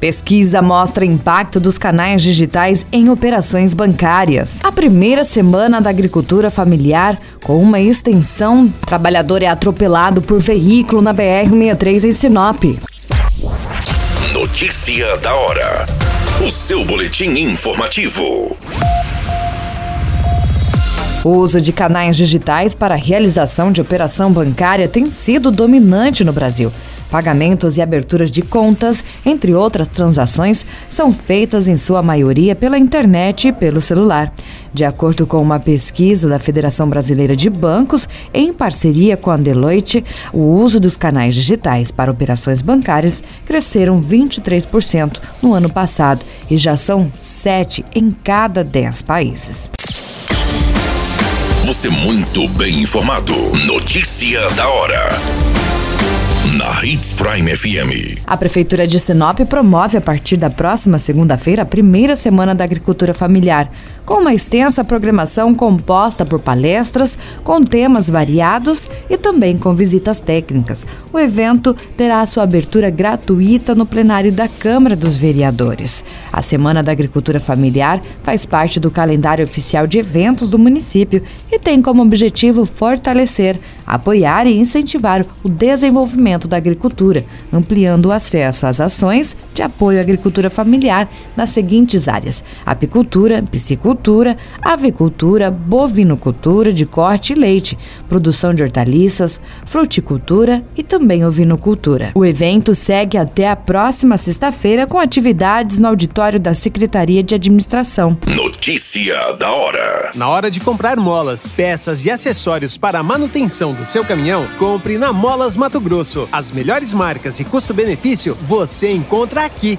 Pesquisa mostra impacto dos canais digitais em operações bancárias. A primeira semana da agricultura familiar, com uma extensão, trabalhador é atropelado por veículo na BR-63 em Sinop. Notícia da hora. O seu boletim informativo. O uso de canais digitais para a realização de operação bancária tem sido dominante no Brasil. Pagamentos e aberturas de contas, entre outras transações, são feitas em sua maioria pela internet e pelo celular. De acordo com uma pesquisa da Federação Brasileira de Bancos, em parceria com a Deloitte, o uso dos canais digitais para operações bancárias cresceram 23% no ano passado e já são 7 em cada 10 países. Você muito bem informado. Notícia da hora na Hits Prime FM. A Prefeitura de Sinop promove a partir da próxima segunda-feira a primeira semana da agricultura familiar com uma extensa programação composta por palestras com temas variados e também com visitas técnicas. O evento terá sua abertura gratuita no plenário da Câmara dos Vereadores. A Semana da Agricultura Familiar faz parte do calendário oficial de eventos do município e tem como objetivo fortalecer, apoiar e incentivar o desenvolvimento da agricultura, ampliando o acesso às ações de apoio à agricultura familiar nas seguintes áreas: apicultura, piscicultura, agricultura, avicultura, bovinocultura de corte e leite, produção de hortaliças, fruticultura e também ovinocultura. O evento segue até a próxima sexta-feira com atividades no auditório da Secretaria de Administração. Notícia da hora. Na hora de comprar molas, peças e acessórios para a manutenção do seu caminhão, compre na Molas Mato Grosso. As melhores marcas e custo-benefício você encontra aqui.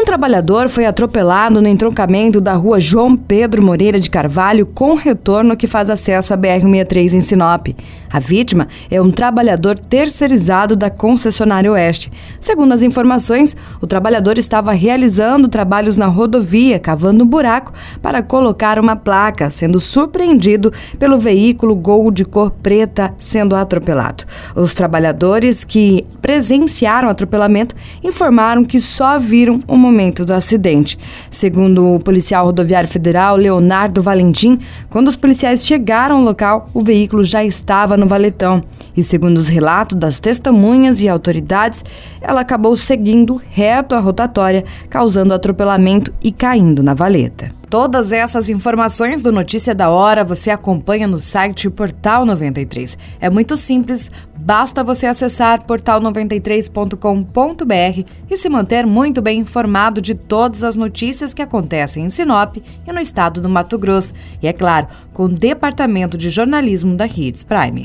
Um trabalhador foi atropelado no entroncamento da rua João Pedro Moreira de Carvalho com retorno que faz acesso à BR-63 em Sinop. A vítima é um trabalhador terceirizado da concessionária Oeste. Segundo as informações, o trabalhador estava realizando trabalhos na rodovia, cavando um buraco para colocar uma placa, sendo surpreendido pelo veículo Gol de cor preta sendo atropelado. Os trabalhadores que presenciaram o atropelamento informaram que só viram o momento do acidente. Segundo o policial rodoviário federal Leonardo Valentim, quando os policiais chegaram ao local, o veículo já estava no valetão. E segundo os relatos das testemunhas e autoridades, ela acabou seguindo reto a rotatória, causando atropelamento e caindo na valeta. Todas essas informações do Notícia da Hora você acompanha no site Portal 93. É muito simples, basta você acessar portal93.com.br e se manter muito bem informado de todas as notícias que acontecem em Sinop e no estado do Mato Grosso. E é claro, com o Departamento de Jornalismo da Hits Prime.